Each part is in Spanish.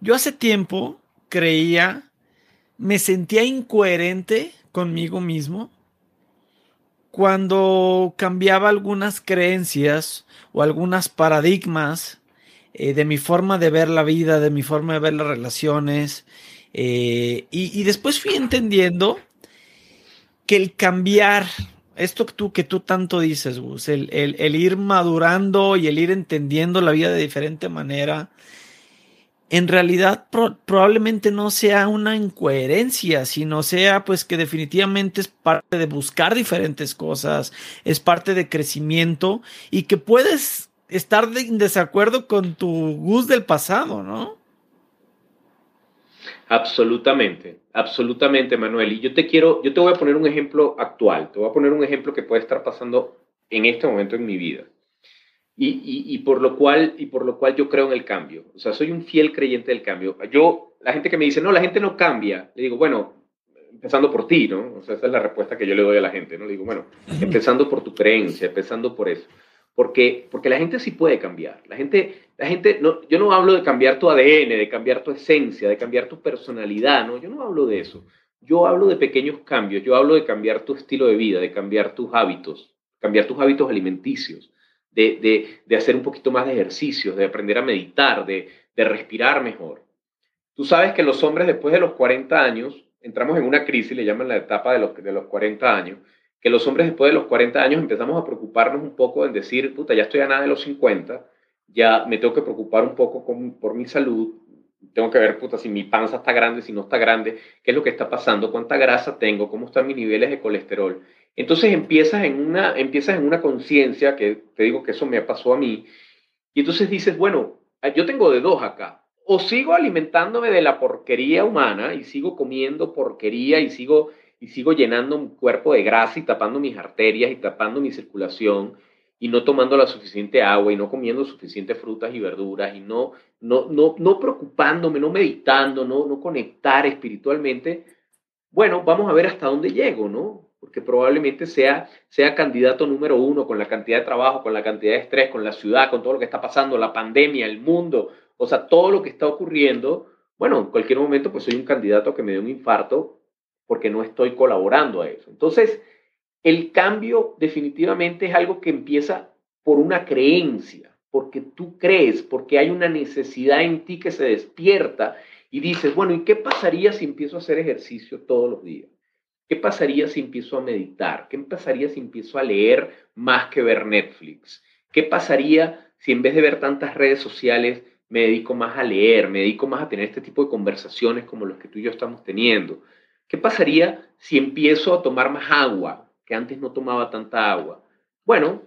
Yo hace tiempo creía, me sentía incoherente conmigo mismo cuando cambiaba algunas creencias o algunas paradigmas eh, de mi forma de ver la vida, de mi forma de ver las relaciones. Eh, y, después fui entendiendo que el cambiar, esto que tú, que tú tanto dices, Gus, el, el ir madurando y el ir entendiendo la vida de diferente manera, en realidad probablemente no sea una incoherencia, sino sea pues que definitivamente es parte de buscar diferentes cosas, es parte de crecimiento y que puedes estar en desacuerdo con tu gusto del pasado, ¿no? Absolutamente, absolutamente, Manuel. Y yo te quiero, yo te voy a poner un ejemplo actual, te voy a poner un ejemplo que puede estar pasando en este momento en mi vida y, por lo cual, y por lo cual yo creo en el cambio. O sea, soy un fiel creyente del cambio. Yo, la gente que me dice, no, la gente no cambia, le digo, bueno, empezando por ti, ¿no? O sea, esa es la respuesta que yo le doy a la gente, ¿no? Le digo, bueno, empezando por tu creencia, empezando por eso. Porque, porque la gente sí puede cambiar. La gente, la gente no, yo no hablo de cambiar tu ADN, de cambiar tu esencia, de cambiar tu personalidad, ¿no? Yo no hablo de eso. Yo hablo de pequeños cambios, yo hablo de cambiar tu estilo de vida, de cambiar tus hábitos, cambiar tus hábitos alimenticios, de, hacer un poquito más de ejercicios, de aprender a meditar, de, respirar mejor. Tú sabes que los hombres después de los 40 años, entramos en una crisis, le llaman la etapa de los, de los 40 años, que los hombres después de los 40 años empezamos a preocuparnos un poco en decir, puta, ya estoy a nada de los 50, ya me tengo que preocupar un poco por mi salud, tengo que ver, puta, si mi panza está grande, si no está grande, qué es lo que está pasando, cuánta grasa tengo, cómo están mis niveles de colesterol. Entonces empiezas en una, empiezas en una conciencia, que te digo que eso me pasó a mí, y entonces dices, bueno, yo tengo de dos acá. O sigo alimentándome de la porquería humana y sigo comiendo porquería y sigo, y sigo llenando mi cuerpo de grasa y tapando mis arterias y tapando mi circulación y no tomando la suficiente agua y no comiendo suficientes frutas y verduras y no, no, no, no preocupándome, no meditando, no, no conectar espiritualmente, bueno, vamos a ver hasta dónde llego, ¿no? Porque probablemente sea, sea candidato número uno con la cantidad de trabajo, con la cantidad de estrés, con la ciudad, con todo lo que está pasando, la pandemia, el mundo, o sea, todo lo que está ocurriendo. Bueno, en cualquier momento pues soy un candidato que me dé un infarto porque no estoy colaborando a eso. Entonces, el cambio definitivamente es algo que empieza por una creencia, porque tú crees, porque hay una necesidad en ti que se despierta y dices, bueno, ¿y qué pasaría si empiezo a hacer ejercicio todos los días? ¿Qué pasaría si empiezo a meditar? ¿Qué pasaría si empiezo a leer más que ver Netflix? ¿Qué pasaría si en vez de ver tantas redes sociales me dedico más a leer, me dedico más a tener este tipo de conversaciones como los que tú y yo estamos teniendo? ¿Qué pasaría si empiezo a tomar más agua, que antes no tomaba tanta agua? Bueno,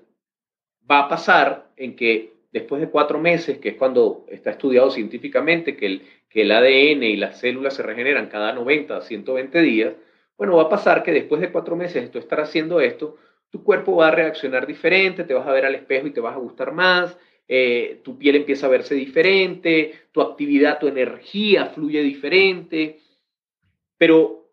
va a pasar en que después de cuatro meses, que es cuando está estudiado científicamente que el, que el ADN y las células se regeneran cada 90 a 120 días, bueno, va a pasar que después de cuatro meses de estar haciendo esto, tu cuerpo va a reaccionar diferente, te vas a ver al espejo y te vas a gustar más, eh, tu piel empieza a verse diferente, tu actividad, tu energía fluye diferente. Pero,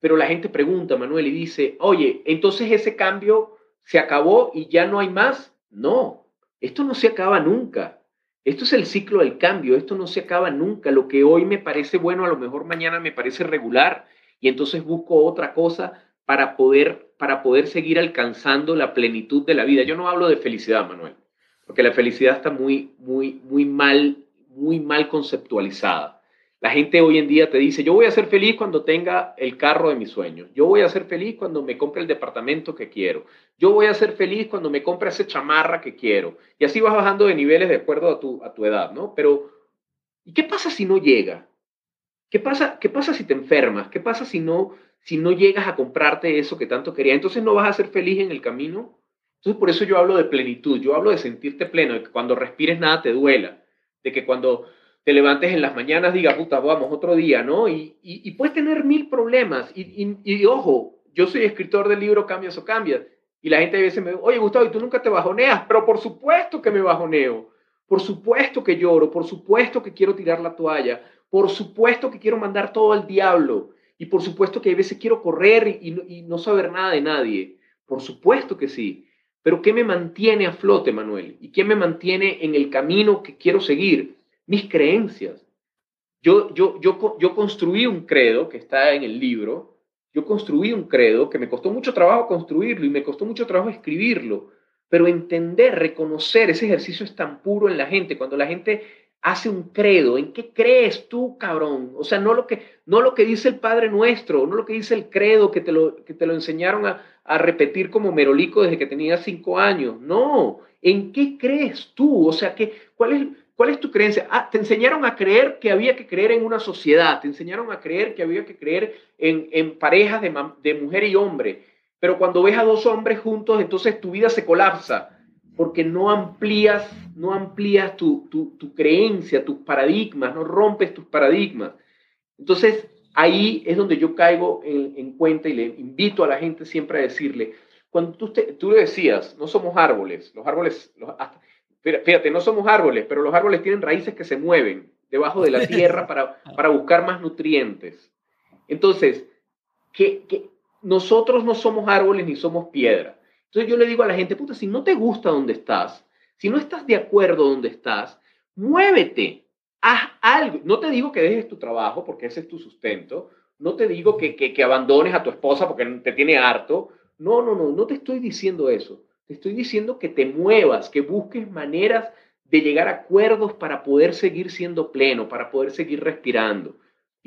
pero la gente pregunta, Manuel, y dice, oye, entonces ese cambio se acabó y ya no hay más. No, esto no se acaba nunca. Esto es el ciclo del cambio, esto no se acaba nunca. Lo que hoy me parece bueno, a lo mejor mañana me parece regular y entonces busco otra cosa para poder, para poder seguir alcanzando la plenitud de la vida. Yo no hablo de felicidad, Manuel, porque la felicidad está muy, muy, muy mal, muy mal conceptualizada. La gente hoy en día te dice, yo voy a ser feliz cuando tenga el carro de mis sueños, yo voy a ser feliz cuando me compre el departamento que quiero, yo voy a ser feliz cuando me compre esa chamarra que quiero. Y así vas bajando de niveles de acuerdo a tu, a tu edad, ¿no? Pero, ¿y qué pasa si no llega? ¿Qué pasa, ¿Qué pasa si te enfermas? ¿Qué pasa si no, si no llegas a comprarte eso que tanto querías? Entonces no vas a ser feliz en el camino. Entonces por eso yo hablo de plenitud, yo hablo de sentirte pleno, de que cuando respires nada te duela, de que cuando te levantes en las mañanas digas, puta, vamos, otro día, ¿no? Y, puedes tener mil problemas. Y, y, ojo, yo soy escritor del libro Cambias o Cambias. Y la gente a veces me dice, oye, Gustavo, ¿y tú nunca te bajoneas? Pero por supuesto que me bajoneo. Por supuesto que lloro, por supuesto que quiero tirar la toalla, por supuesto que quiero mandar todo al diablo. Y por supuesto que a veces quiero correr y, no saber nada de nadie. Por supuesto que sí. Pero ¿qué me mantiene a flote, Manuel? ¿Y qué me mantiene en el camino que quiero seguir? Mis creencias. yo, yo, yo, yo construí un credo que está en el libro, yo construí un credo que me costó mucho trabajo construirlo y me costó mucho trabajo escribirlo, pero entender, reconocer ese ejercicio es tan puro en la gente, cuando la gente hace un credo, ¿en qué crees tú, cabrón? O sea, no lo que, no lo que dice el Padre Nuestro, no lo que dice el credo que te lo, que te lo enseñaron a, a repetir como merolico desde que tenía cinco años, no, ¿en qué crees tú? O sea, ¿qué, cuál, es, ¿cuál es tu creencia? Ah, te enseñaron a creer que había que creer en una sociedad, te enseñaron a creer que había que creer en, en parejas de, de mujer y hombre, pero cuando ves a dos hombres juntos, entonces tu vida se colapsa porque no amplías, no amplías tu, tu, tu, creencia, tus paradigmas, no rompes tus paradigmas. Entonces, ahí es donde yo caigo en, en cuenta y le invito a la gente siempre a decirle, cuando tú, te, tú decías, no somos árboles, los árboles, los, fíjate, no somos árboles, pero los árboles tienen raíces que se mueven debajo de la tierra para, para buscar más nutrientes. Entonces, que, que nosotros no somos árboles ni somos piedra. Entonces yo le digo a la gente, puta, si no te gusta donde estás, si no estás de acuerdo donde estás, muévete, haz algo. No te digo que dejes tu trabajo porque ese es tu sustento. No te digo que, que, abandones a tu esposa porque te tiene harto. No, no, no, no te estoy diciendo eso. Te estoy diciendo que te muevas, que busques maneras de llegar a acuerdos para poder seguir siendo pleno, para poder seguir respirando.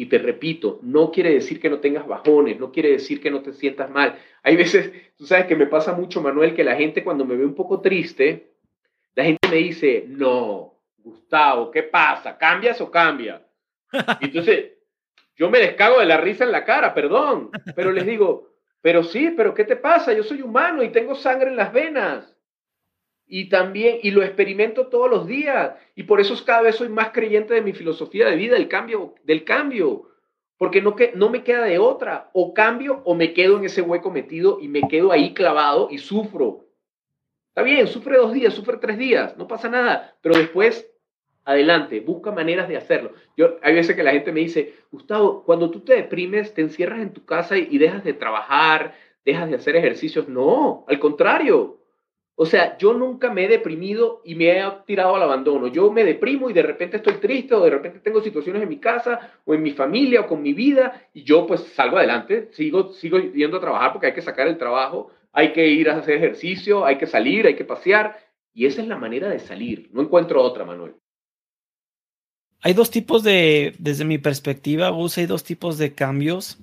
Y te repito, no quiere decir que no tengas bajones, no quiere decir que no te sientas mal. Hay veces, tú sabes que me pasa mucho, Manuel, que la gente cuando me ve un poco triste, la gente me dice, no, Gustavo, ¿qué pasa? ¿Cambias o cambia? Entonces, yo me descago de la risa en la cara, perdón, pero les digo, pero sí, pero ¿qué te pasa? Yo soy humano y tengo sangre en las venas y también, y lo experimento todos los días, y por eso cada vez soy más creyente de mi filosofía de vida, del cambio, del cambio, porque no, que, no me queda de otra, o cambio o me quedo en ese hueco metido y me quedo ahí clavado y sufro. Está bien, sufre dos días, sufre tres días, no pasa nada, pero después, adelante, busca maneras de hacerlo. Yo, hay veces que la gente me dice, Gustavo, cuando tú te deprimes, te encierras en tu casa y, y dejas de trabajar, dejas de hacer ejercicios. No, al contrario, o sea, yo nunca me he deprimido y me he tirado al abandono. Yo me deprimo y de repente estoy triste o de repente tengo situaciones en mi casa o en mi familia o con mi vida y yo pues salgo adelante, sigo, sigo yendo a trabajar porque hay que sacar el trabajo, hay que ir a hacer ejercicio, hay que salir, hay que pasear y esa es la manera de salir. No encuentro otra, Manuel. Hay dos tipos de, desde mi perspectiva, Gus, hay dos tipos de cambios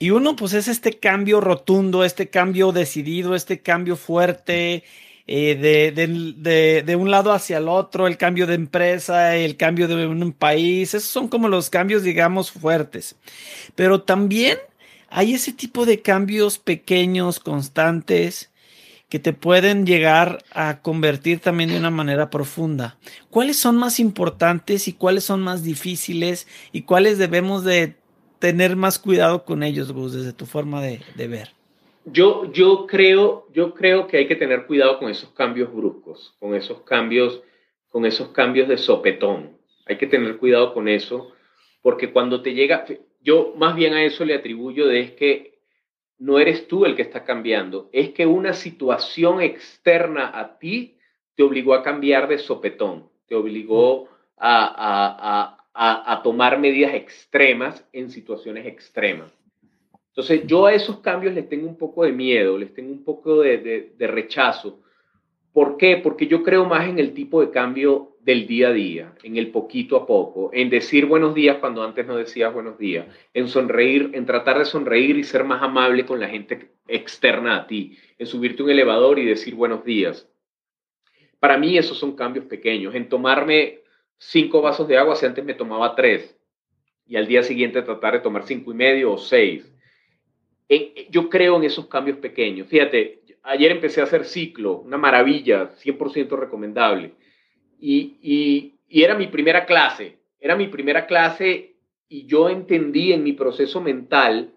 y uno, pues es este cambio rotundo, este cambio decidido, este cambio fuerte, eh, de, de, de, un lado hacia el otro, el cambio de empresa, el cambio de un país, esos son como los cambios, digamos, fuertes. Pero también hay ese tipo de cambios pequeños, constantes, que te pueden llegar a convertir también de una manera profunda. ¿Cuáles son más importantes y cuáles son más difíciles y cuáles debemos de tener más cuidado con ellos, Gus, desde tu forma de, de, ver? Yo, yo, creo, yo creo que hay que tener cuidado con esos cambios bruscos, con esos cambios, con esos cambios de sopetón. Hay que tener cuidado con eso, porque cuando te llega, yo más bien a eso le atribuyo de es que no eres tú el que está cambiando, es que una situación externa a ti te obligó a cambiar de sopetón, te obligó a, a, a tomar medidas extremas en situaciones extremas. Entonces, yo a esos cambios les tengo un poco de miedo, les tengo un poco de, de, rechazo. ¿Por qué? Porque yo creo más en el tipo de cambio del día a día, en el poquito a poco, en decir buenos días cuando antes no decías buenos días, en sonreír, en tratar de sonreír y ser más amable con la gente externa a ti, en subirte un elevador y decir buenos días. Para mí esos son cambios pequeños, en tomarme cinco vasos de agua si antes me tomaba tres y al día siguiente tratar de tomar cinco y medio o seis. yo creo en esos cambios pequeños. Fíjate, ayer empecé a hacer ciclo, una maravilla, 100% recomendable. Y, y, y era mi primera clase, era mi primera clase y yo entendí en mi proceso mental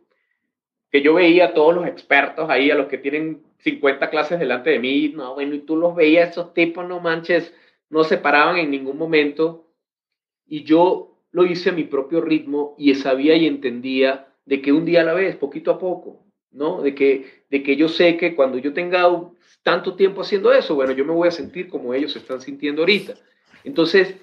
que yo veía a todos los expertos ahí, a los que tienen 50 clases delante de mí, no, bueno, y tú los veías, esos tipos, no manches, no se paraban en ningún momento y yo lo hice a mi propio ritmo y sabía y entendía de que un día a la vez, poquito a poco, ¿no? De que, de que yo sé que cuando yo tenga tanto tiempo haciendo eso, bueno, yo me voy a sentir como ellos están sintiendo ahorita. Entonces,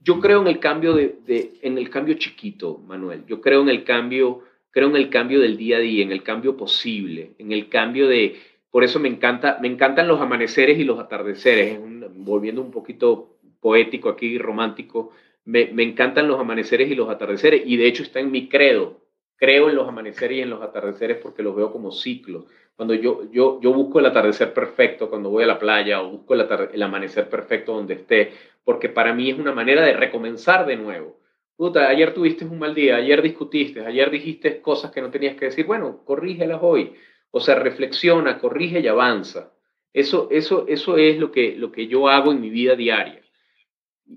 yo creo en el cambio de, en el cambio chiquito, Manuel. Yo creo en el cambio, creo en el cambio del día a día, en el cambio posible, en el cambio de, por eso me encanta, me encantan los amaneceres y los atardeceres, volviendo un poquito poético aquí, romántico, me, me encantan los amaneceres y los atardeceres, y de hecho está en mi credo. Creo en los amaneceres y en los atardeceres porque los veo como ciclos. Cuando yo, yo, yo busco el atardecer perfecto cuando voy a la playa o busco el, el amanecer perfecto donde esté, porque para mí es una manera de recomenzar de nuevo. Puta, ayer tuviste un mal día, ayer discutiste, ayer dijiste cosas que no tenías que decir. Bueno, corrígelas hoy. O sea, reflexiona, corrige y avanza. Eso, eso, eso es lo que, lo que yo hago en mi vida diaria.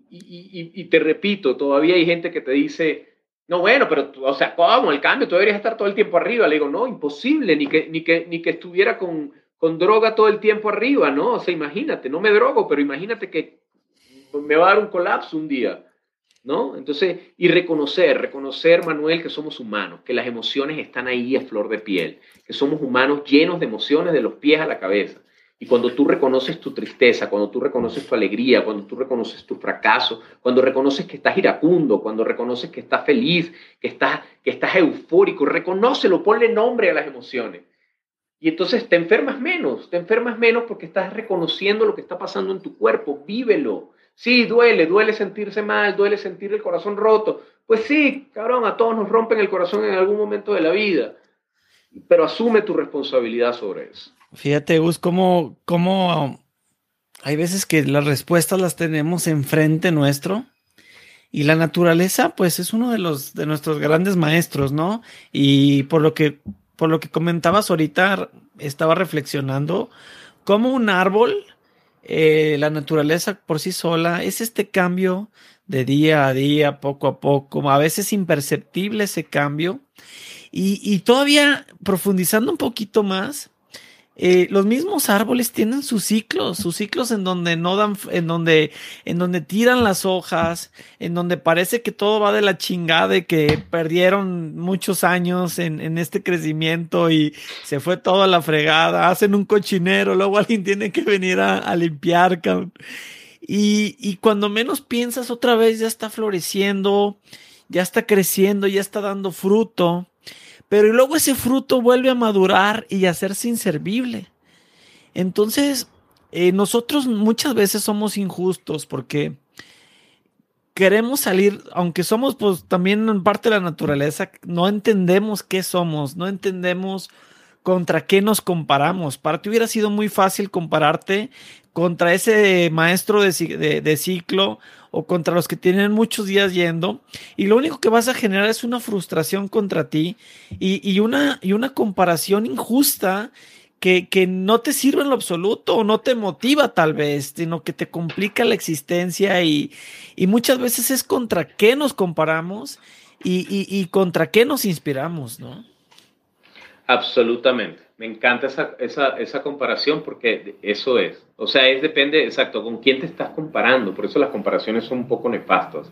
Y, te repito, todavía hay gente que te dice, no, bueno, pero, o sea, ¿cómo? El cambio, tú deberías estar todo el tiempo arriba. Le digo, no, imposible, ni que, ni que, ni que estuviera con, con droga todo el tiempo arriba, ¿no? O sea, imagínate, no me drogo, pero imagínate que me va a dar un colapso un día. ¿No? Entonces, y reconocer, reconocer, Manuel, que somos humanos, que las emociones están ahí a flor de piel, que somos humanos llenos de emociones de los pies a la cabeza. Y cuando tú reconoces tu tristeza, cuando tú reconoces tu alegría, cuando tú reconoces tu fracaso, cuando reconoces que estás iracundo, cuando reconoces que estás feliz, que estás, que estás eufórico, reconócelo, ponle nombre a las emociones. Y entonces te enfermas menos, te enfermas menos porque estás reconociendo lo que está pasando en tu cuerpo, vívelo. Sí, duele, duele sentirse mal, duele sentir el corazón roto. Pues sí, cabrón, a todos nos rompen el corazón en algún momento de la vida. Pero asume tu responsabilidad sobre eso. Fíjate, Gus, cómo, cómo hay veces que las respuestas las tenemos enfrente nuestro. Y la naturaleza, pues, es uno de los de nuestros grandes maestros, ¿no? Y por lo que, por lo que comentabas ahorita, estaba reflexionando cómo un árbol eh, la naturaleza por sí sola es este cambio de día a día, poco a poco, a veces imperceptible ese cambio. Y, y todavía profundizando un poquito más, eh, los mismos árboles tienen sus ciclos, sus ciclos en donde no dan, en donde, en donde tiran las hojas, en donde parece que todo va de la chingada y que perdieron muchos años en, en este crecimiento y se fue todo a la fregada, hacen un cochinero, luego alguien tiene que venir a, a limpiar, Y, y cuando menos piensas otra vez ya está floreciendo, ya está creciendo, ya está dando fruto. Pero luego ese fruto vuelve a madurar y a hacerse inservible. Entonces, eh, nosotros muchas veces somos injustos porque queremos salir, aunque somos pues también parte de la naturaleza, no entendemos qué somos, no entendemos contra qué nos comparamos. Para ti hubiera sido muy fácil compararte contra ese maestro de, ciclo o contra los que tienen muchos días yendo y lo único que vas a generar es una frustración contra ti y, una, y una comparación injusta que, que, no te sirve en lo absoluto o no te motiva tal vez, sino que te complica la existencia y, y muchas veces es contra qué nos comparamos y, y contra qué nos inspiramos, ¿no? Absolutamente. Me encanta esa, esa, esa, comparación porque eso es. O sea, es depende, exacto, con quién te estás comparando. Por eso las comparaciones son un poco nefastas.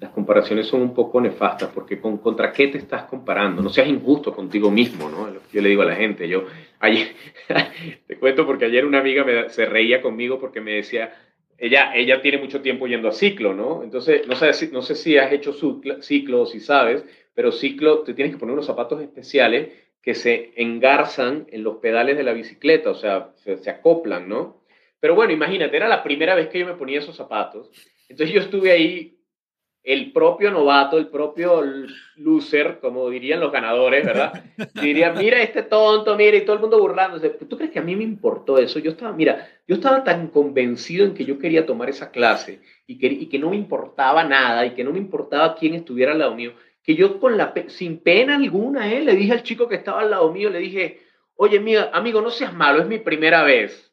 Las comparaciones son un poco nefastas porque con, contra qué te estás comparando. No seas injusto contigo mismo, ¿no? Yo le digo a la gente, yo ayer, te cuento porque ayer una amiga me, se reía conmigo porque me decía, ella, ella tiene mucho tiempo yendo a ciclo, ¿no? Entonces, no sé, no sé si has hecho ciclo o si sabes, pero ciclo, te tienes que poner unos zapatos especiales que se engarzan en los pedales de la bicicleta, o sea, se, acoplan, ¿no? Pero bueno, imagínate, era la primera vez que yo me ponía esos zapatos. Entonces yo estuve ahí, el propio novato, el propio loser, como dirían los ganadores, ¿verdad? diría, mira este tonto, mira, y todo el mundo burlándose. ¿Tú crees que a mí me importó eso? Yo estaba, mira, yo estaba tan convencido en que yo quería tomar esa clase y que, y que no me importaba nada y que no me importaba quién estuviera al lado mío que yo con la sin pena alguna, ¿eh? le dije al chico que estaba al lado mío, le dije, oye, amiga, amigo, no seas malo, es mi primera vez.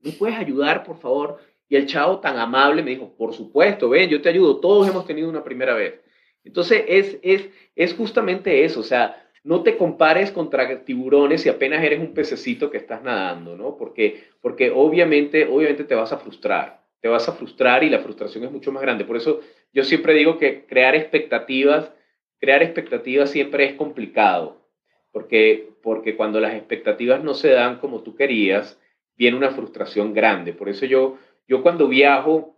¿Me puedes ayudar, por favor? Y el chavo tan amable me dijo, por supuesto, ven, yo te ayudo, todos hemos tenido una primera vez. Entonces, es, es, es justamente eso, o sea, no te compares contra tiburones si apenas eres un pececito que estás nadando, ¿no? Porque, porque obviamente, obviamente te vas a frustrar, te vas a frustrar y la frustración es mucho más grande. Por eso yo siempre digo que crear expectativas crear expectativas siempre es complicado, porque, porque cuando las expectativas no se dan como tú querías, viene una frustración grande. Por eso yo, yo cuando viajo,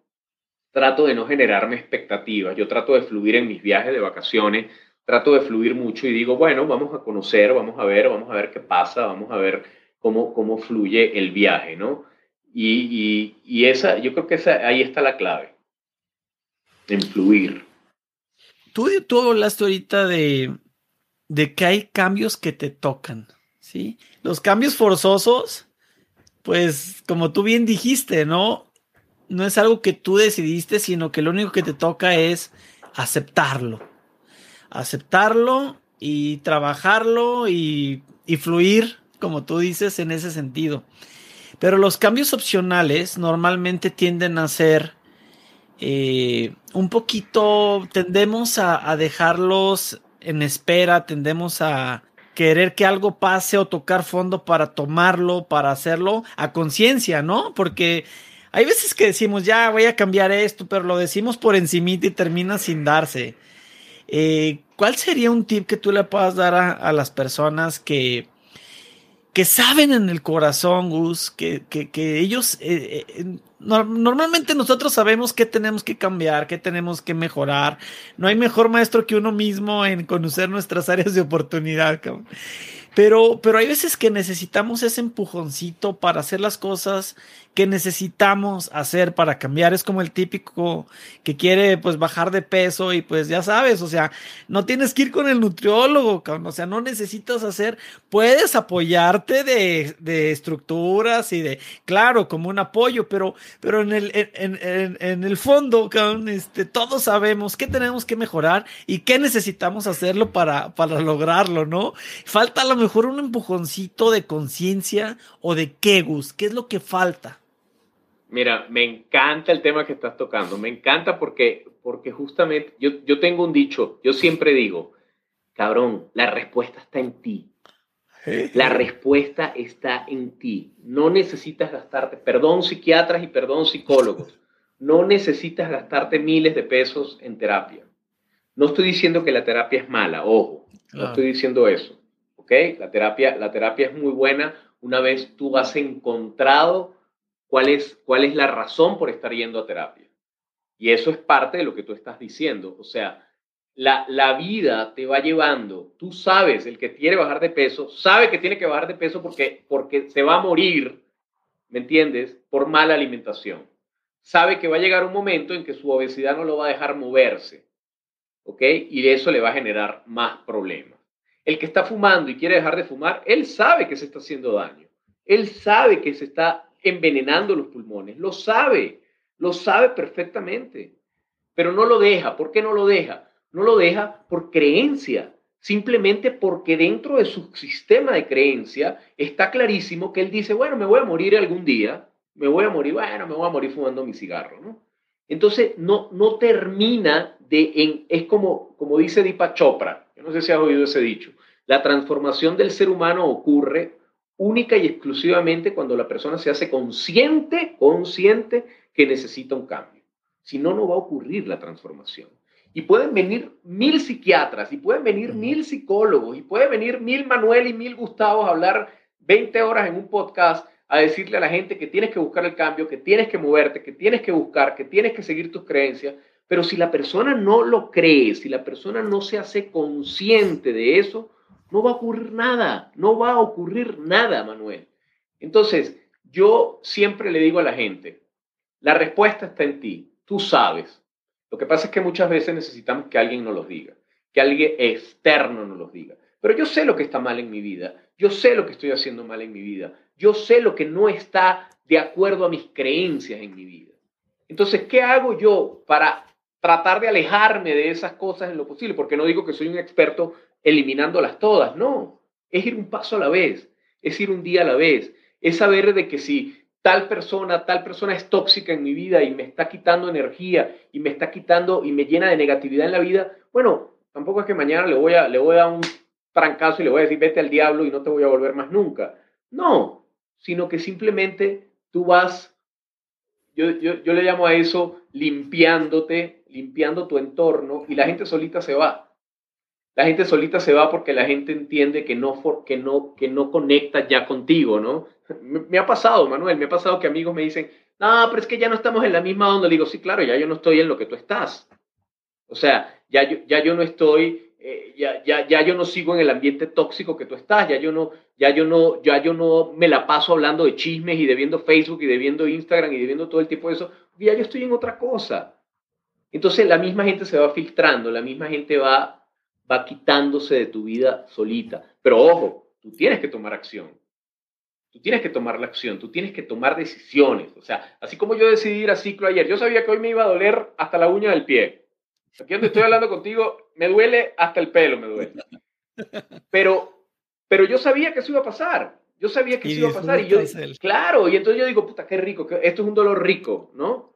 trato de no generarme expectativas, yo trato de fluir en mis viajes de vacaciones, trato de fluir mucho y digo, bueno, vamos a conocer, vamos a ver, vamos a ver qué pasa, vamos a ver cómo, cómo fluye el viaje, ¿no? Y, y, esa, yo creo que esa, ahí está la clave, en fluir. Tú, tú hablaste ahorita de, de que hay cambios que te tocan, ¿sí? Los cambios forzosos, pues como tú bien dijiste, ¿no? No es algo que tú decidiste, sino que lo único que te toca es aceptarlo. Aceptarlo y trabajarlo y, y fluir, como tú dices, en ese sentido. Pero los cambios opcionales normalmente tienden a ser eh, un poquito, tendemos a, dejarlos en espera, tendemos a querer que algo pase o tocar fondo para tomarlo, para hacerlo a conciencia, ¿no? Porque hay veces que decimos, ya voy a cambiar esto, pero lo decimos por encimita y termina sin darse. Eh, ¿Cuál sería un tip que tú le puedas dar a las personas que, que saben en el corazón, Gus, que, que, ellos, eh, eh, normalmente nosotros sabemos qué tenemos que cambiar, qué tenemos que mejorar. No hay mejor maestro que uno mismo en conocer nuestras áreas de oportunidad. Pero, pero hay veces que necesitamos ese empujoncito para hacer las cosas que necesitamos hacer para cambiar. Es como el típico que quiere pues bajar de peso y pues ya sabes, o sea, no tienes que ir con el nutriólogo, o sea, no necesitas hacer, puedes apoyarte de, de estructuras y de, claro, como un apoyo, pero, pero en el, en, en, en el fondo, este, todos sabemos qué tenemos que mejorar y qué necesitamos hacerlo para, para lograrlo, ¿no? Falta a lo mejor un empujoncito de conciencia o de qué, Gus, qué es lo que falta. Mira, me encanta el tema que estás tocando, me encanta porque, porque justamente yo, yo tengo un dicho, yo siempre digo, cabrón, la respuesta está en ti. La respuesta está en ti. No necesitas gastarte, perdón psiquiatras y perdón psicólogos, no necesitas gastarte miles de pesos en terapia. No estoy diciendo que la terapia es mala, ojo, no estoy diciendo eso. ¿Ok? La terapia, la terapia es muy buena una vez tú has encontrado cuál es, cuál es la razón por estar yendo a terapia. Y eso es parte de lo que tú estás diciendo. O sea, la, la vida te va llevando. Tú sabes, el que quiere bajar de peso, sabe que tiene que bajar de peso porque, porque se va a morir, ¿me entiendes? Por mala alimentación. Sabe que va a llegar un momento en que su obesidad no lo va a dejar moverse. ¿Ok? Y de eso le va a generar más problemas. El que está fumando y quiere dejar de fumar, él sabe que se está haciendo daño. Él sabe que se está envenenando los pulmones. Lo sabe, lo sabe perfectamente, pero no lo deja. ¿Por qué no lo deja? No lo deja por creencia, simplemente porque dentro de su sistema de creencia está clarísimo que él dice, bueno, me voy a morir algún día, me voy a morir, bueno, me voy a morir fumando mi cigarro, ¿no? Entonces, no, no termina de, en, es como, como dice Deepak Chopra, yo no sé si has oído ese dicho, la transformación del ser humano ocurre única y exclusivamente cuando la persona se hace consciente, consciente que necesita un cambio. Si no, no va a ocurrir la transformación. Y pueden venir mil psiquiatras, y pueden venir mil psicólogos, y pueden venir mil Manuel y mil Gustavo a hablar 20 horas en un podcast a decirle a la gente que tienes que buscar el cambio, que tienes que moverte, que tienes que buscar, que tienes que seguir tus creencias. Pero si la persona no lo cree, si la persona no se hace consciente de eso, no va a ocurrir nada, no va a ocurrir nada, Manuel. Entonces, yo siempre le digo a la gente, la respuesta está en ti, tú sabes. Lo que pasa es que muchas veces necesitamos que alguien nos lo diga, que alguien externo nos lo diga. Pero yo sé lo que está mal en mi vida, yo sé lo que estoy haciendo mal en mi vida, yo sé lo que no está de acuerdo a mis creencias en mi vida. Entonces, ¿qué hago yo para tratar de alejarme de esas cosas en lo posible? Porque no digo que soy un experto eliminándolas todas, no, es ir un paso a la vez, es ir un día a la vez, es saber de que si tal persona, tal persona es tóxica en mi vida y me está quitando energía y me está quitando y me llena de negatividad en la vida, bueno, tampoco es que mañana le voy a, le voy a dar un trancazo y le voy a decir vete al diablo y no te voy a volver más nunca. No, sino que simplemente tú vas, yo, yo, yo le llamo a eso limpiándote, limpiando tu entorno y la gente solita se va. La gente solita se va porque la gente entiende que no, que no, que no conecta ya contigo, ¿no? Me, ha pasado, Manuel, me ha pasado que amigos me dicen, no, pero es que ya no estamos en la misma onda. Le digo, sí, claro, ya yo no estoy en lo que tú estás. O sea, ya yo, ya yo no estoy, eh, ya, ya, ya yo no sigo en el ambiente tóxico que tú estás, ya yo no, ya yo no, ya yo no me la paso hablando de chismes y de viendo Facebook y de viendo Instagram y de viendo todo el tipo de eso, ya yo estoy en otra cosa. Entonces la misma gente se va filtrando, la misma gente va, va quitándose de tu vida solita. Pero ojo, tú tienes que tomar acción. Tú tienes que tomar la acción, tú tienes que tomar decisiones. O sea, así como yo decidí ir a ciclo ayer, yo sabía que hoy me iba a doler hasta la uña del pie. Aquí donde estoy hablando contigo, me duele hasta el pelo, me duele. Pero, pero yo sabía que eso iba a pasar. Yo sabía que eso iba a pasar. Y yo, claro, y entonces yo digo, puta, qué rico, que esto es un dolor rico, ¿no?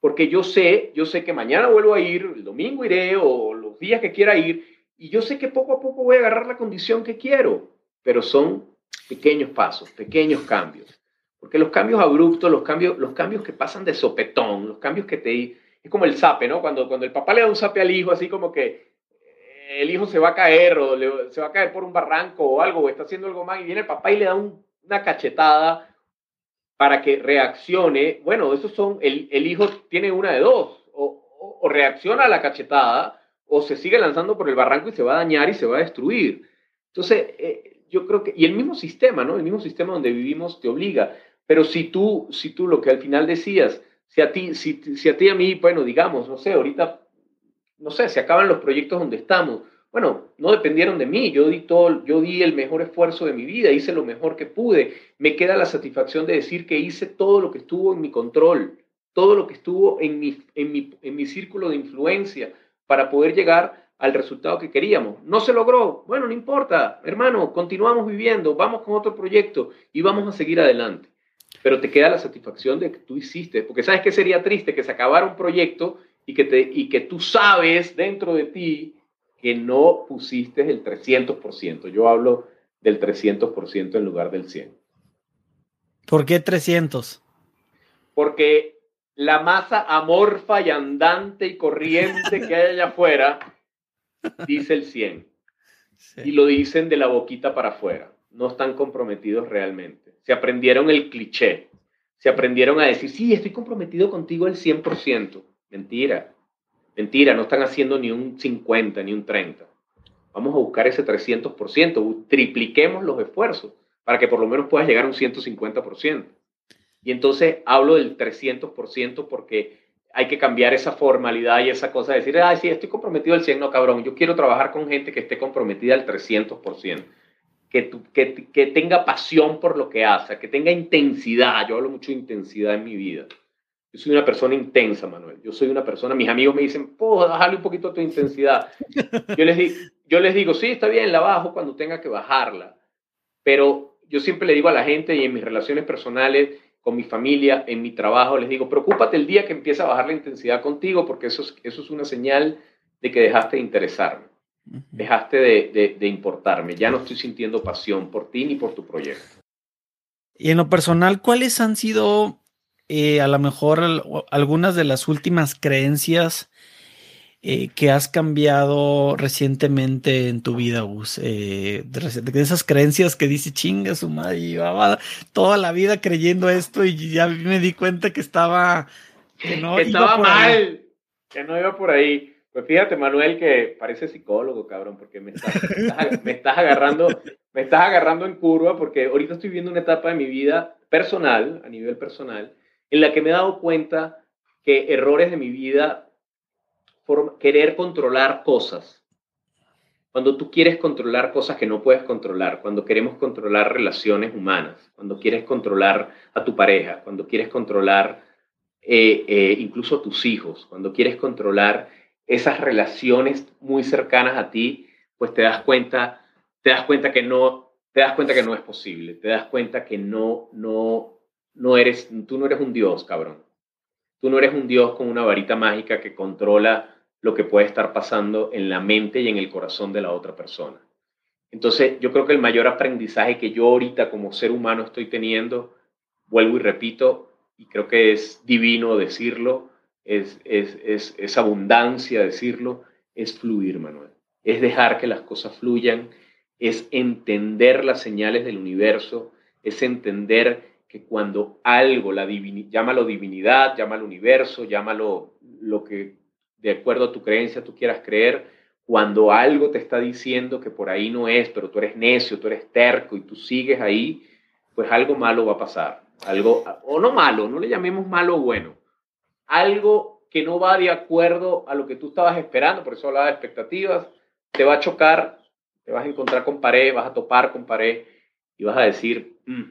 porque yo sé, yo sé que mañana vuelvo a ir, el domingo iré o los días que quiera ir, y yo sé que poco a poco voy a agarrar la condición que quiero, pero son pequeños pasos, pequeños cambios. Porque los cambios abruptos, los cambios, los cambios que pasan de sopetón, los cambios que te... Es como el sape, ¿no? Cuando, cuando el papá le da un sape al hijo, así como que el hijo se va a caer o se va a caer por un barranco o algo, o está haciendo algo mal, y viene el papá y le da una cachetada para que reaccione, bueno, esos son, el, el hijo tiene una de dos, o, reacciona a la cachetada, o se sigue lanzando por el barranco y se va a dañar y se va a destruir. Entonces, eh, yo creo que, y el mismo sistema, ¿no? El mismo sistema donde vivimos te obliga, pero si tú, si tú lo que al final decías, si a ti, si, si a ti a mí, bueno, digamos, no sé, ahorita, no sé, se acaban los proyectos donde estamos, bueno, no dependieron de mí, yo di, todo, yo di el mejor esfuerzo de mi vida, hice lo mejor que pude, me queda la satisfacción de decir que hice todo lo que estuvo en mi control, todo lo que estuvo en mi, en mi, en mi círculo de influencia para poder llegar al resultado que queríamos. No se logró, bueno, no importa, hermano, continuamos viviendo, vamos con otro proyecto y vamos a seguir adelante. Pero te queda la satisfacción de que tú hiciste, porque sabes que sería triste que se acabara un proyecto y que, te, y que tú sabes dentro de ti que no pusiste el 300%. Yo hablo del 300% en lugar del 100%. ¿Por qué 300? Porque la masa amorfa y andante y corriente que hay allá afuera dice el 100. Y lo dicen de la boquita para afuera. No están comprometidos realmente. Se aprendieron el cliché. Se aprendieron a decir, sí, estoy comprometido contigo el 100%. Mentira. Mentira, no están haciendo ni un 50, ni un 30. Vamos a buscar ese 300%, tripliquemos los esfuerzos para que por lo menos puedas llegar a un 150%. Y entonces hablo del 300% porque hay que cambiar esa formalidad y esa cosa de decir, ay, sí, estoy comprometido al 100, no, cabrón, yo quiero trabajar con gente que esté comprometida al 300%, que, que, que tenga pasión por lo que hace, que tenga intensidad, yo hablo mucho de intensidad en mi vida, yo soy una persona intensa, Manuel. Yo soy una persona, mis amigos me dicen, puedo bajarle un poquito tu intensidad. Yo les, digo, yo les digo, sí, está bien, la bajo cuando tenga que bajarla. Pero yo siempre le digo a la gente y en mis relaciones personales, con mi familia, en mi trabajo, les digo, preocúpate el día que empieza a bajar la intensidad contigo, porque eso es, eso es una señal de que dejaste de interesarme, dejaste de, de, de importarme. Ya no estoy sintiendo pasión por ti ni por tu proyecto. Y en lo personal, ¿cuáles han sido eh, a lo mejor algunas de las últimas creencias eh, que has cambiado recientemente en tu vida, Gus. Eh, de, esas creencias que dice chinga su madre, llevaba toda la vida creyendo esto y ya me di cuenta que estaba. Que no estaba mal, que no iba por ahí. Pues fíjate, Manuel, que parece psicólogo, cabrón, porque me estás, me estás agarrando, me estás agarrando en curva, porque ahorita estoy viviendo una etapa de mi vida personal, a nivel personal, en la que me he dado cuenta que errores de mi vida, por querer controlar cosas, cuando tú quieres controlar cosas que no puedes controlar, cuando queremos controlar relaciones humanas, cuando quieres controlar a tu pareja, cuando quieres controlar eh, eh, incluso a tus hijos, cuando quieres controlar esas relaciones muy cercanas a ti, pues te das cuenta, te das cuenta que no, te das cuenta que no es posible, te das cuenta que no, no, no eres, tú no eres un dios, cabrón. Tú no eres un dios con una varita mágica que controla lo que puede estar pasando en la mente y en el corazón de la otra persona. Entonces, yo creo que el mayor aprendizaje que yo ahorita como ser humano estoy teniendo, vuelvo y repito, y creo que es divino decirlo, es, es, es, es abundancia decirlo, es fluir, Manuel. es dejar que las cosas fluyan, es entender las señales del universo, es entender que cuando algo, la llámalo divinidad, llámalo universo, llámalo lo que de acuerdo a tu creencia tú quieras creer, cuando algo te está diciendo que por ahí no es, pero tú eres necio, tú eres terco y tú sigues ahí, pues algo malo va a pasar. Algo, o no malo, no le llamemos malo o bueno. Algo que no va de acuerdo a lo que tú estabas esperando, por eso hablaba de expectativas, te va a chocar, te vas a encontrar con pared, vas a topar con pared y vas a decir, mm,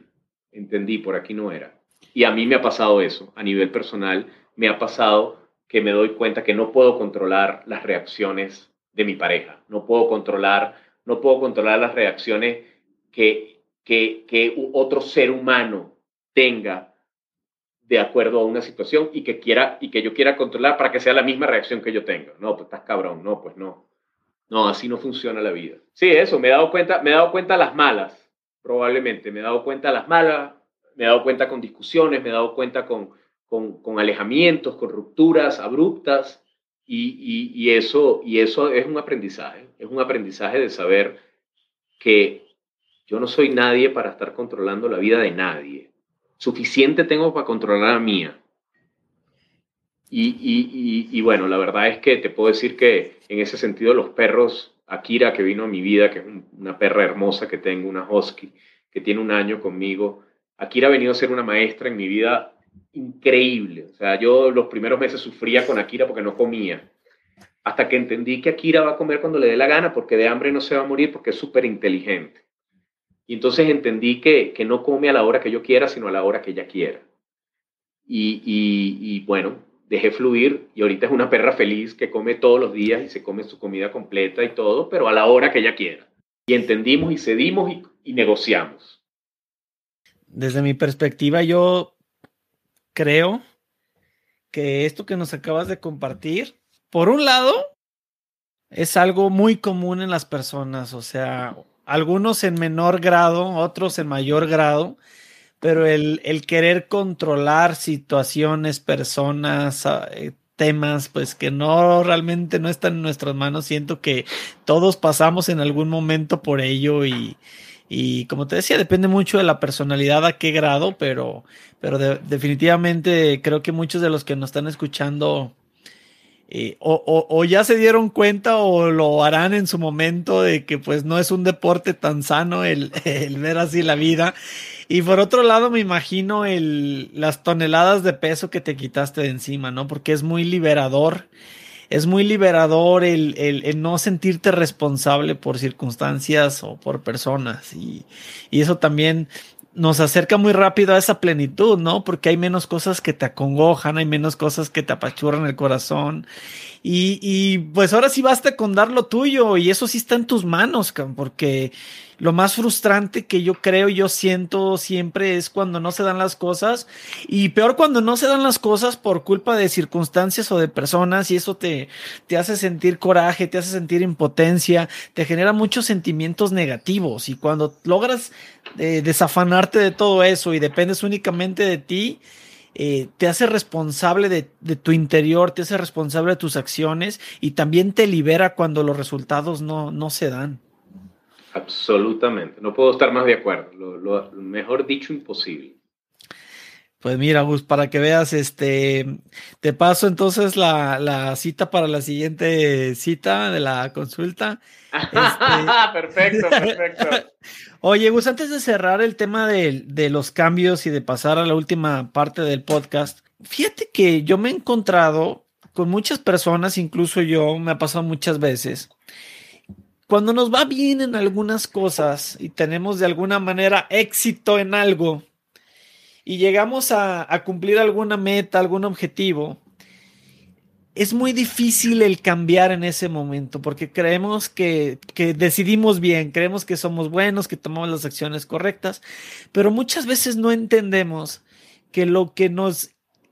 entendí, por aquí no era. Y a mí me ha pasado eso, a nivel personal, me ha pasado que me doy cuenta que no puedo controlar las reacciones de mi pareja, no puedo controlar, no puedo controlar las reacciones que, que, que otro ser humano tenga de acuerdo a una situación y que quiera y que yo quiera controlar para que sea la misma reacción que yo tenga. No, pues estás cabrón, no, pues no. No, así no funciona la vida. Sí, eso, me he dado cuenta, me he dado cuenta las malas, probablemente, me he dado cuenta las malas, me he dado cuenta con discusiones, me he dado cuenta con, con, alejamientos, con rupturas abruptas, y, y, eso, y eso es un aprendizaje, es un aprendizaje de saber que yo no soy nadie para estar controlando la vida de nadie. Suficiente tengo para controlar la mía. Y, y, y, bueno, la verdad es que te puedo decir que en ese sentido los perros, Akira que vino a mi vida, que es una perra hermosa que tengo, una husky, que tiene un año conmigo, Akira ha venido a ser una maestra en mi vida increíble. O sea, yo los primeros meses sufría con Akira porque no comía. Hasta que entendí que Akira va a comer cuando le dé la gana, porque de hambre no se va a morir, porque es súper inteligente. Y entonces entendí que, que, no come a la hora que yo quiera, sino a la hora que ella quiera. Y, y, bueno, dejé fluir y ahorita es una perra feliz que come todos los días y se come su comida completa y todo, pero a la hora que ella quiera. Y entendimos y cedimos y, y negociamos. Desde mi perspectiva, yo creo que esto que nos acabas de compartir, por un lado, es algo muy común en las personas, o sea, algunos en menor grado, otros en mayor grado, pero el, querer controlar situaciones, personas, ah, eh, temas, pues que no realmente no están en nuestras manos, siento que todos pasamos en algún momento por ello y, y como te decía, depende mucho de la personalidad a qué grado, pero, pero definitivamente creo que muchos de los que nos están escuchando eh, o, ya se dieron cuenta o lo harán en su momento de que pues no es un deporte tan sano el, ver así la vida. Y por otro lado me imagino las toneladas de peso que te quitaste de encima, ¿no? Porque es muy liberador es muy liberador el, el, no sentirte responsable por circunstancias o por personas. Y, y, eso también nos acerca muy rápido a esa plenitud, ¿no? Porque hay menos cosas que te acongojan, hay menos cosas que te apachurran el corazón. Y, pues ahora sí basta con dar lo tuyo y eso sí está en tus manos, porque lo más frustrante que yo creo, yo siento siempre es cuando no se dan las cosas y peor cuando no se dan las cosas por culpa de circunstancias o de personas y eso te, te hace sentir coraje, te hace sentir impotencia, te genera muchos sentimientos negativos y cuando logras eh, desafanarte de todo eso y dependes únicamente de ti, eh, te hace responsable de, de, tu interior, te hace responsable de tus acciones y también te libera cuando los resultados no, no se dan. Absolutamente, no puedo estar más de acuerdo. Lo, mejor dicho, imposible. Pues mira, Gus, para que veas, este, te paso entonces la, cita para la siguiente cita de la consulta. Este, perfecto, perfecto. Oye, Gus, antes de cerrar el tema de, de, los cambios y de pasar a la última parte del podcast, fíjate que yo me he encontrado con muchas personas, incluso yo, me ha pasado muchas veces, cuando nos va bien en algunas cosas y tenemos de alguna manera éxito en algo y llegamos a, cumplir alguna meta, algún objetivo, es muy difícil el cambiar en ese momento porque creemos que, que, decidimos bien, creemos que somos buenos, que tomamos las acciones correctas, pero muchas veces no entendemos que lo que nos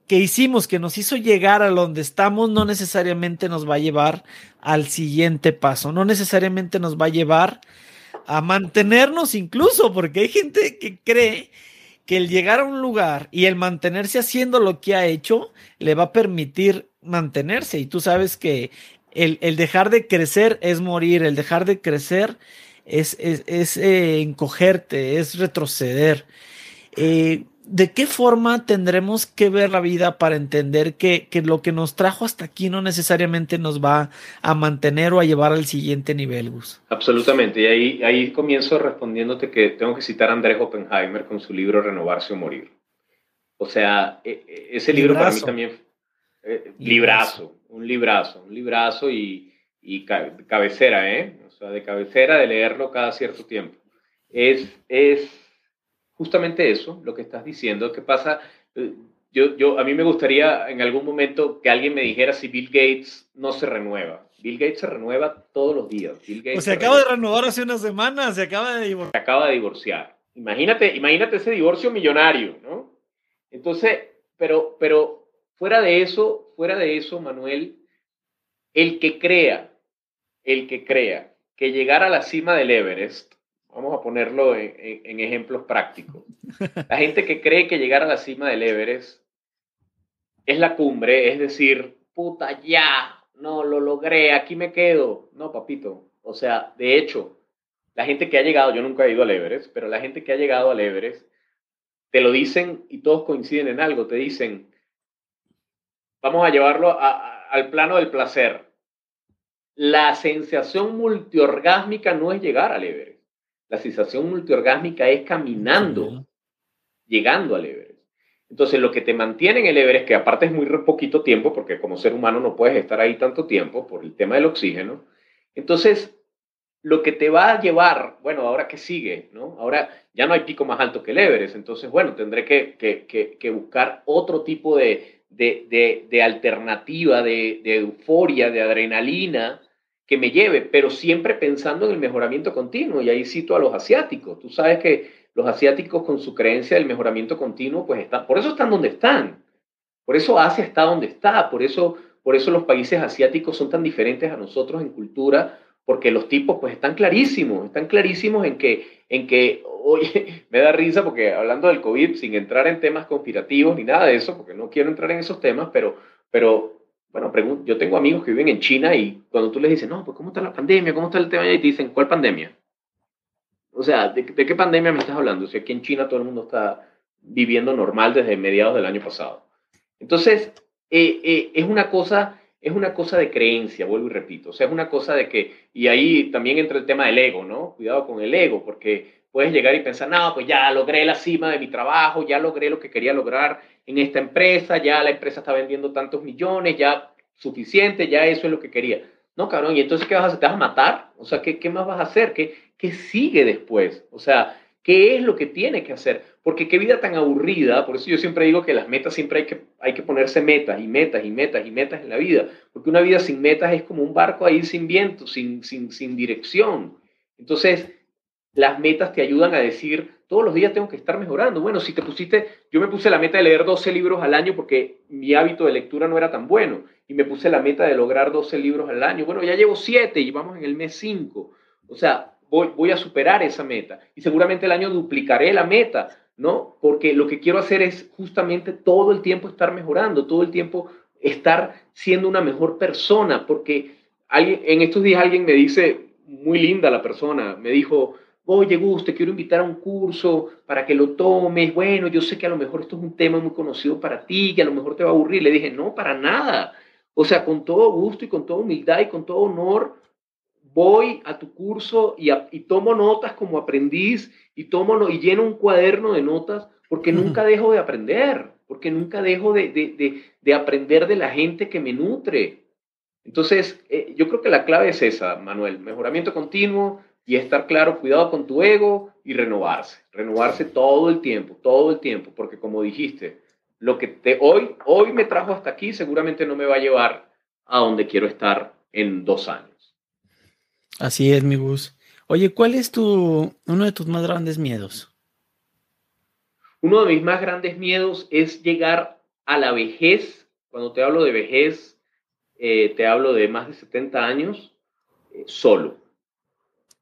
que hicimos, que nos hizo llegar a donde estamos, no necesariamente nos va a llevar al siguiente paso, no necesariamente nos va a llevar a mantenernos incluso, porque hay gente que cree que el llegar a un lugar y el mantenerse haciendo lo que ha hecho le va a permitir mantenerse. Y tú sabes que el, dejar de crecer es morir, el dejar de crecer es, es, eh, encogerte, es retroceder. Eh, ¿De qué forma tendremos que ver la vida para entender que, lo que nos trajo hasta aquí no necesariamente nos va a mantener o a llevar al siguiente nivel, Gus? Absolutamente, y ahí, ahí comienzo respondiéndote que tengo que citar a Andrés Oppenheimer con su libro Renovarse o Morir. O sea, e, e, ese libro para mí también, eh, librazo, un librazo, un librazo y, y cabecera, ¿eh? O sea, de cabecera de leerlo cada cierto tiempo. Es, es justamente eso, lo que estás diciendo. ¿Qué pasa? Eh, yo, yo, a mí me gustaría en algún momento que alguien me dijera si Bill Gates no se renueva. Bill Gates se renueva todos los días. Bill Gates o se, acaba de renovar hace unas semanas, se acaba de divorciar. Se acaba de divorciar. Imagínate, imagínate ese divorcio millonario, ¿no? Entonces, pero, pero fuera de eso, fuera de eso, Manuel, el que crea, el que crea que llegar a la cima del Everest Vamos a ponerlo en, ejemplos prácticos. La gente que cree que llegar a la cima del Everest es la cumbre, es decir, puta, ya, no, lo logré, aquí me quedo. No, papito. O sea, de hecho, la gente que ha llegado, yo nunca he ido al Everest, pero la gente que ha llegado al Everest, te lo dicen y todos coinciden en algo, te dicen, vamos a llevarlo al plano del placer. La sensación multiorgásmica no es llegar al Everest. La sensación multiorgásmica es caminando, llegando al Everest. Entonces, lo que te mantiene en el Everest, que aparte es muy poquito tiempo, porque como ser humano no puedes estar ahí tanto tiempo por el tema del oxígeno, entonces, lo que te va a llevar, bueno, ahora que sigue, ¿no? Ahora ya no hay pico más alto que el Everest, entonces, bueno, tendré que, que, que, buscar otro tipo de, de, de alternativa, de, euforia, de adrenalina, que me lleve, pero siempre pensando en el mejoramiento continuo. Y ahí cito a los asiáticos. Tú sabes que los asiáticos con su creencia del mejoramiento continuo, pues están, por eso están donde están. Por eso Asia está donde está. Por eso, por eso los países asiáticos son tan diferentes a nosotros en cultura, porque los tipos pues están clarísimos, están clarísimos en que, en que, oye, me da risa porque hablando del COVID, sin entrar en temas conspirativos ni nada de eso, porque no quiero entrar en esos temas, pero, pero bueno, yo tengo amigos que viven en China y cuando tú les dices, no, pues ¿cómo está la pandemia? ¿Cómo está el tema? Y te dicen, ¿cuál pandemia? O sea, ¿de, qué pandemia me estás hablando? O sea, aquí en China todo el mundo está viviendo normal desde mediados del año pasado. Entonces, eh, eh, es una cosa es una cosa de creencia, vuelvo y repito. O sea, es una cosa de que, y ahí también entra el tema del ego, ¿no? Cuidado con el ego, porque puedes llegar y pensar, no, pues ya logré la cima de mi trabajo, ya logré lo que quería lograr en esta empresa, ya la empresa está vendiendo tantos millones, ya suficiente, ya eso es lo que quería. No, cabrón, ¿y entonces qué vas a hacer? ¿Te vas a matar? O sea, ¿qué, qué más vas a hacer? ¿Qué, ¿Qué sigue después? O sea, ¿qué es lo que tiene que hacer? Porque qué vida tan aburrida, por eso yo siempre digo que las metas siempre hay que, hay que ponerse metas y metas y metas y metas en la vida, porque una vida sin metas es como un barco ahí sin viento, sin, sin, sin dirección. Entonces, las metas te ayudan a decir, todos los días tengo que estar mejorando. Bueno, si te pusiste, yo me puse la meta de leer 12 libros al año porque mi hábito de lectura no era tan bueno y me puse la meta de lograr 12 libros al año. Bueno, ya llevo 7 y vamos en el mes 5. O sea, voy, voy a superar esa meta y seguramente el año duplicaré la meta, ¿no? Porque lo que quiero hacer es justamente todo el tiempo estar mejorando, todo el tiempo estar siendo una mejor persona, porque alguien, en estos días alguien me dice, muy linda la persona, me dijo, oye Gus, te quiero invitar a un curso para que lo tomes, bueno, yo sé que a lo mejor esto es un tema muy conocido para ti, que a lo mejor te va a aburrir. Le dije, no, para nada. O sea, con todo gusto y con toda humildad y con todo honor, voy a tu curso y, tomo notas como aprendiz y, tomo, y lleno un cuaderno de notas porque nunca dejo de aprender, porque nunca dejo de, aprender de la gente que me nutre. Entonces, eh, yo creo que la clave es esa, Manuel, mejoramiento continuo, y estar claro, cuidado con tu ego y renovarse, renovarse todo el tiempo, todo el tiempo, porque como dijiste, lo que te, hoy, hoy me trajo hasta aquí seguramente no me va a llevar a donde quiero estar en dos años. Así es, mi bus. Oye, ¿cuál es tu, uno de tus más grandes miedos? Uno de mis más grandes miedos es llegar a la vejez. Cuando te hablo de vejez, eh, te hablo de más de 70 años, eh, solo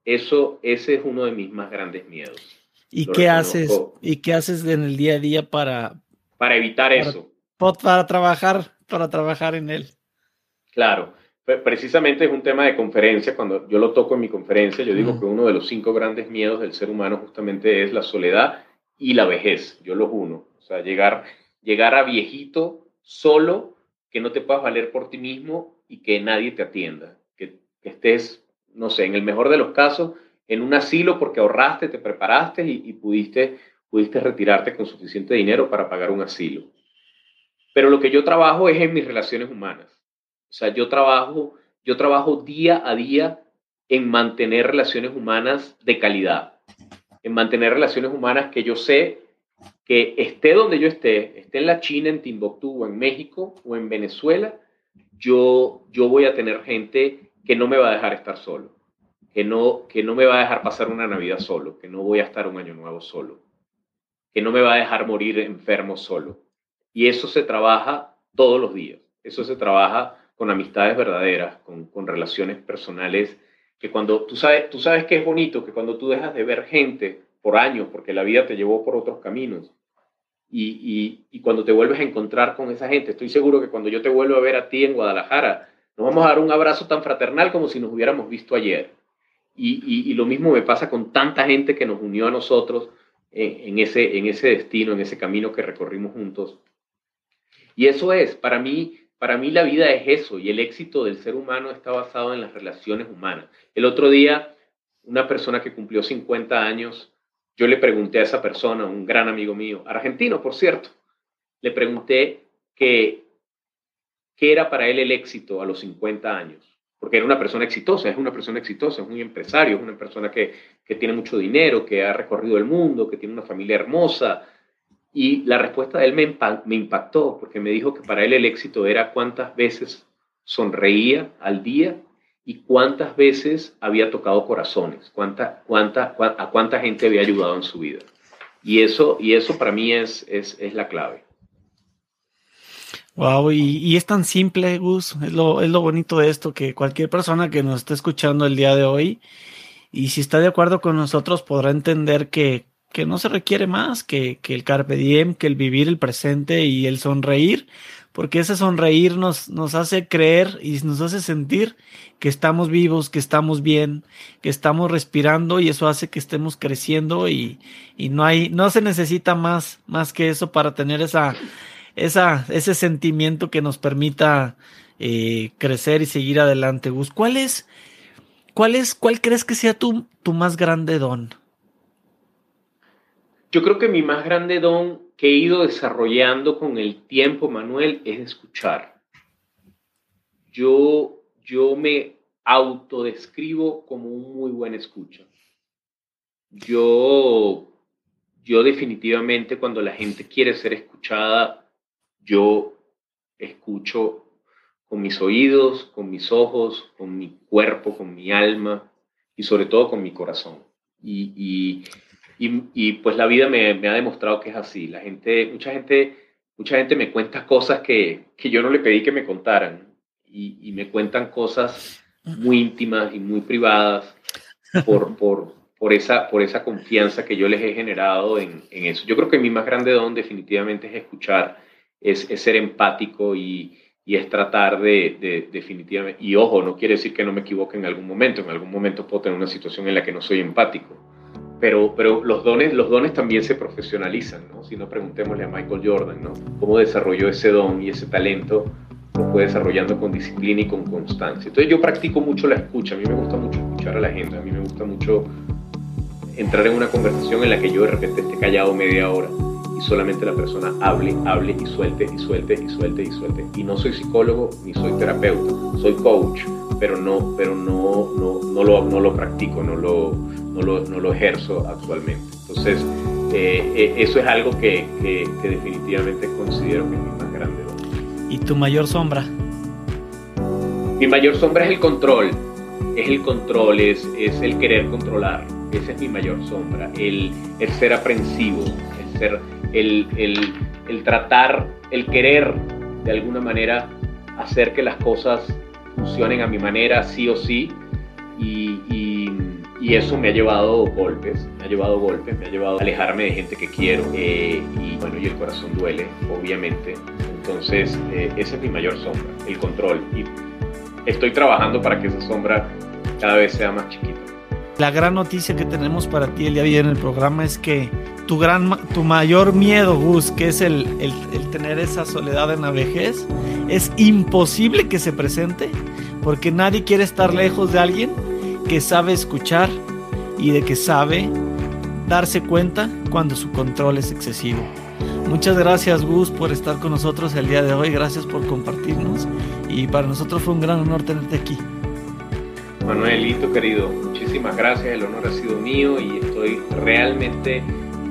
eso, ese es uno de mis más grandes miedos. ¿Y qué haces? ¿Y qué haces en el día a día para para evitar eso? Para trabajar, para trabajar en él. Claro. precisamente es un tema de conferencia, cuando yo lo toco en mi conferencia, yo digo que uno de los cinco grandes miedos del ser humano justamente es la soledad y la vejez, yo los uno, o sea, llegar, llegar a viejito solo, que no te puedas valer por ti mismo y que nadie te atienda, que, estés, no sé, en el mejor de los casos, en un asilo porque ahorraste, te preparaste y, pudiste, pudiste retirarte con suficiente dinero para pagar un asilo. Pero lo que yo trabajo es en mis relaciones humanas. O sea, yo trabajo, yo trabajo día a día en mantener relaciones humanas de calidad, en mantener relaciones humanas que yo sé que esté donde yo esté, esté en la China, en Timbuktu, o en México, o en Venezuela, yo, yo voy a tener gente que no me va a dejar estar solo, que no, que no me va a dejar pasar una Navidad solo, que no voy a estar un año nuevo solo, que no me va a dejar morir enfermo solo. Y eso se trabaja todos los días, eso se trabaja con amistades verdaderas, con, con relaciones personales, que cuando tú sabes, tú sabes que es bonito, que cuando tú dejas de ver gente por años, porque la vida te llevó por otros caminos, y, y, y, cuando te vuelves a encontrar con esa gente, estoy seguro que cuando yo te vuelvo a ver a ti en Guadalajara, nos vamos a dar un abrazo tan fraternal como si nos hubiéramos visto ayer. Y, y lo mismo me pasa con tanta gente que nos unió a nosotros en, en, ese, en ese destino, en ese camino que recorrimos juntos. Y eso es, para mí, para mí la vida es eso y el éxito del ser humano está basado en las relaciones humanas. El otro día, una persona que cumplió 50 años, yo le pregunté a esa persona, un gran amigo mío, argentino por cierto, le pregunté qué era para él el éxito a los 50 años, porque era una persona exitosa, es una persona exitosa, es un empresario, es una persona que, que tiene mucho dinero, que ha recorrido el mundo, que tiene una familia hermosa, y la respuesta de él me, me impactó porque me dijo que para él el éxito era cuántas veces sonreía al día y cuántas veces había tocado corazones, cuánta, cuánta, a cuánta gente había ayudado en su vida. Y eso, y eso para mí es, es, es la clave. Wow, y, y, es tan simple, Gus, es lo, es lo bonito de esto, que cualquier persona que nos esté escuchando el día de hoy, y si está de acuerdo con nosotros, podrá entender que que no se requiere más que, que, el carpe diem, que el vivir el presente y el sonreír, porque ese sonreír nos, nos hace creer y nos hace sentir que estamos vivos, que estamos bien, que estamos respirando y eso hace que estemos creciendo y, y no hay, no se necesita más, más que eso para tener esa, esa, ese sentimiento que nos permita eh, crecer y seguir adelante. Gus, ¿cuál es, cuál es, cuál crees que sea tu, tu más grande don? Yo creo que mi más grande don que he ido desarrollando con el tiempo, Manuel, es escuchar. Yo, yo me autodescribo como un muy buen escucha. Yo, yo definitivamente cuando la gente quiere ser escuchada, yo escucho con mis oídos, con mis ojos, con mi cuerpo, con mi alma y sobre todo con mi corazón. Y, y, y, pues la vida me, ha demostrado que es así. La gente, mucha gente, mucha gente me cuenta cosas que, yo no le pedí que me contaran y, me cuentan cosas muy íntimas y muy privadas por, por, por, esa, por esa confianza que yo les he generado en, eso. Yo creo que mi más grande don definitivamente es escuchar, es, ser empático y, es tratar de, de, definitivamente, y ojo, no quiere decir que no me equivoque en algún momento, en algún momento puedo tener una situación en la que no soy empático, pero, pero los, dones, los dones también se profesionalizan, ¿no? Si no, preguntémosle a Michael Jordan, ¿no? ¿Cómo desarrolló ese don y ese talento? Lo fue desarrollando con disciplina y con constancia. Entonces yo practico mucho la escucha, a mí me gusta mucho escuchar a la gente, a mí me gusta mucho entrar en una conversación en la que yo de repente esté callado media hora y solamente la persona hable, hable y suelte y suelte y suelte y suelte. Y no soy psicólogo ni soy terapeuta, soy coach, pero no, pero no, no, no, lo, no lo practico, no lo, no lo, no lo ejerzo actualmente. Entonces, eh, eh, eso es algo que, que, definitivamente considero que es mi más grande don. ¿Y tu mayor sombra? Mi mayor sombra es el control, es el control, es, es el querer controlar, esa es mi mayor sombra, el, el ser aprensivo, el, ser, el, el, el tratar, el querer de alguna manera hacer que las cosas funcionen a mi manera sí o sí y, y eso me ha llevado golpes, me ha llevado golpes, me ha llevado a alejarme de gente que quiero eh, y bueno, y el corazón duele, obviamente. Entonces, eh, esa es mi mayor sombra, el control. Y estoy trabajando para que esa sombra cada vez sea más chiquita. La gran noticia que tenemos para ti el día de hoy en el programa es que tu, gran, tu mayor miedo, Gus, que es el, el, el tener esa soledad en la vejez, es imposible que se presente porque nadie quiere estar lejos de alguien que sabe escuchar y de que sabe darse cuenta cuando su control es excesivo. Muchas gracias Gus por estar con nosotros el día de hoy, gracias por compartirnos y para nosotros fue un gran honor tenerte aquí. Manuelito querido, muchísimas gracias, el honor ha sido mío y estoy realmente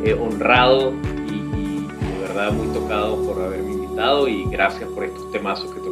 eh, honrado y, de verdad muy tocado por haberme invitado y gracias por estos temazos que tocamos